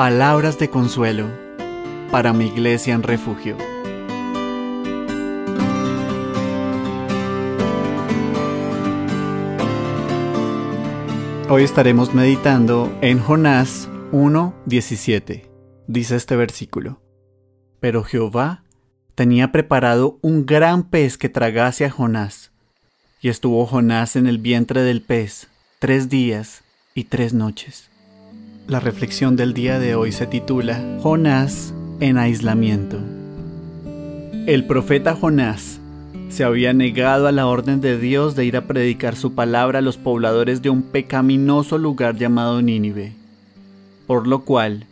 Palabras de consuelo para mi iglesia en refugio. Hoy estaremos meditando en Jonás 1.17. Dice este versículo. Pero Jehová tenía preparado un gran pez que tragase a Jonás. Y estuvo Jonás en el vientre del pez tres días y tres noches. La reflexión del día de hoy se titula Jonás en aislamiento. El profeta Jonás se había negado a la orden de Dios de ir a predicar su palabra a los pobladores de un pecaminoso lugar llamado Nínive, por lo cual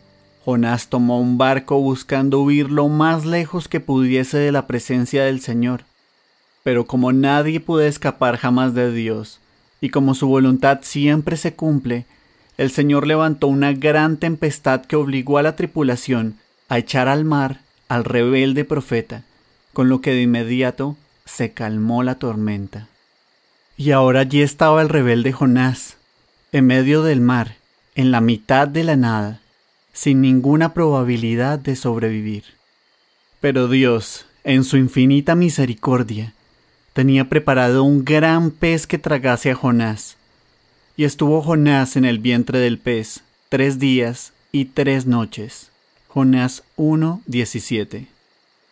Jonás tomó un barco buscando huir lo más lejos que pudiese de la presencia del Señor. Pero como nadie puede escapar jamás de Dios, y como su voluntad siempre se cumple, el Señor levantó una gran tempestad que obligó a la tripulación a echar al mar al rebelde profeta, con lo que de inmediato se calmó la tormenta. Y ahora allí estaba el rebelde Jonás, en medio del mar, en la mitad de la nada, sin ninguna probabilidad de sobrevivir. Pero Dios, en su infinita misericordia, tenía preparado un gran pez que tragase a Jonás. Y estuvo Jonás en el vientre del pez tres días y tres noches. Jonás 1.17.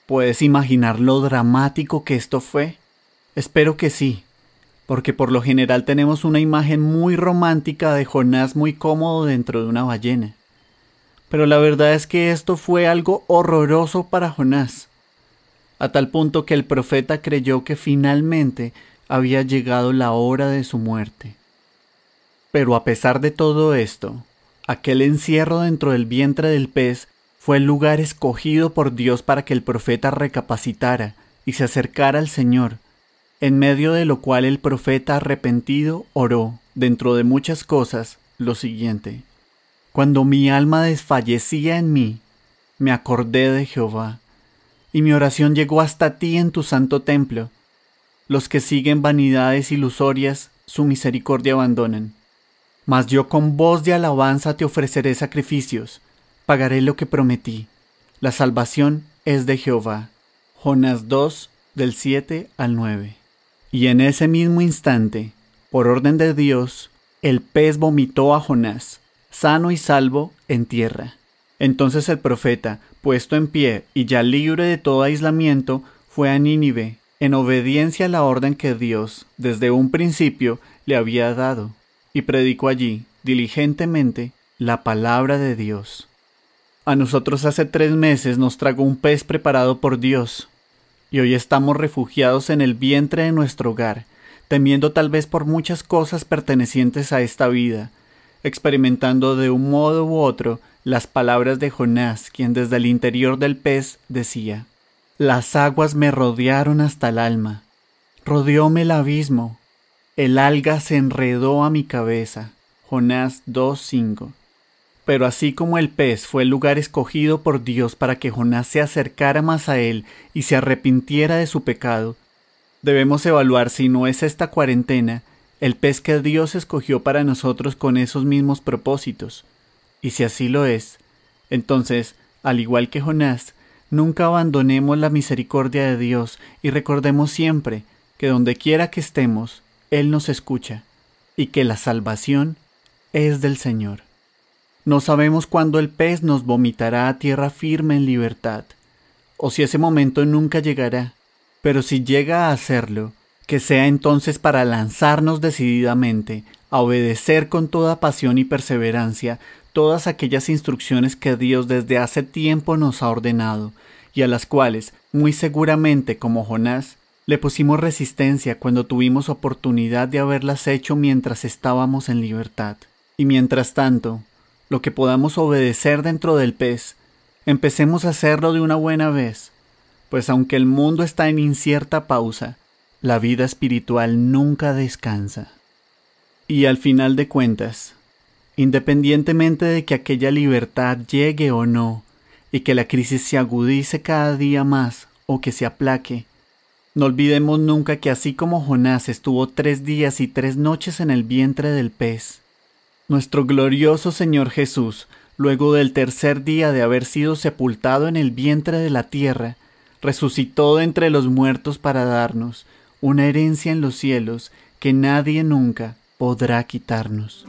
¿Puedes imaginar lo dramático que esto fue? Espero que sí, porque por lo general tenemos una imagen muy romántica de Jonás muy cómodo dentro de una ballena. Pero la verdad es que esto fue algo horroroso para Jonás, a tal punto que el profeta creyó que finalmente había llegado la hora de su muerte. Pero a pesar de todo esto, aquel encierro dentro del vientre del pez fue el lugar escogido por Dios para que el profeta recapacitara y se acercara al Señor, en medio de lo cual el profeta arrepentido oró, dentro de muchas cosas, lo siguiente. Cuando mi alma desfallecía en mí, me acordé de Jehová, y mi oración llegó hasta ti en tu santo templo. Los que siguen vanidades ilusorias, su misericordia abandonan. Mas yo con voz de alabanza te ofreceré sacrificios, pagaré lo que prometí. La salvación es de Jehová. Jonás 2, del 7 al 9. Y en ese mismo instante, por orden de Dios, el pez vomitó a Jonás sano y salvo en tierra. Entonces el profeta, puesto en pie y ya libre de todo aislamiento, fue a Nínive, en obediencia a la orden que Dios, desde un principio, le había dado, y predicó allí, diligentemente, la palabra de Dios. A nosotros hace tres meses nos tragó un pez preparado por Dios, y hoy estamos refugiados en el vientre de nuestro hogar, temiendo tal vez por muchas cosas pertenecientes a esta vida, experimentando de un modo u otro las palabras de Jonás, quien desde el interior del pez decía, Las aguas me rodearon hasta el alma, rodeóme el abismo, el alga se enredó a mi cabeza. Jonás 2.5. Pero así como el pez fue el lugar escogido por Dios para que Jonás se acercara más a él y se arrepintiera de su pecado, debemos evaluar si no es esta cuarentena el pez que Dios escogió para nosotros con esos mismos propósitos. Y si así lo es, entonces, al igual que Jonás, nunca abandonemos la misericordia de Dios y recordemos siempre que donde quiera que estemos, Él nos escucha y que la salvación es del Señor. No sabemos cuándo el pez nos vomitará a tierra firme en libertad, o si ese momento nunca llegará, pero si llega a hacerlo, que sea entonces para lanzarnos decididamente a obedecer con toda pasión y perseverancia todas aquellas instrucciones que Dios desde hace tiempo nos ha ordenado, y a las cuales, muy seguramente como Jonás, le pusimos resistencia cuando tuvimos oportunidad de haberlas hecho mientras estábamos en libertad. Y mientras tanto, lo que podamos obedecer dentro del pez, empecemos a hacerlo de una buena vez, pues aunque el mundo está en incierta pausa, la vida espiritual nunca descansa. Y al final de cuentas, independientemente de que aquella libertad llegue o no, y que la crisis se agudice cada día más o que se aplaque, no olvidemos nunca que así como Jonás estuvo tres días y tres noches en el vientre del pez, nuestro glorioso Señor Jesús luego del tercer día de haber sido sepultado en el vientre de la tierra, resucitó de entre los muertos para darnos una herencia en los cielos que nadie nunca podrá quitarnos.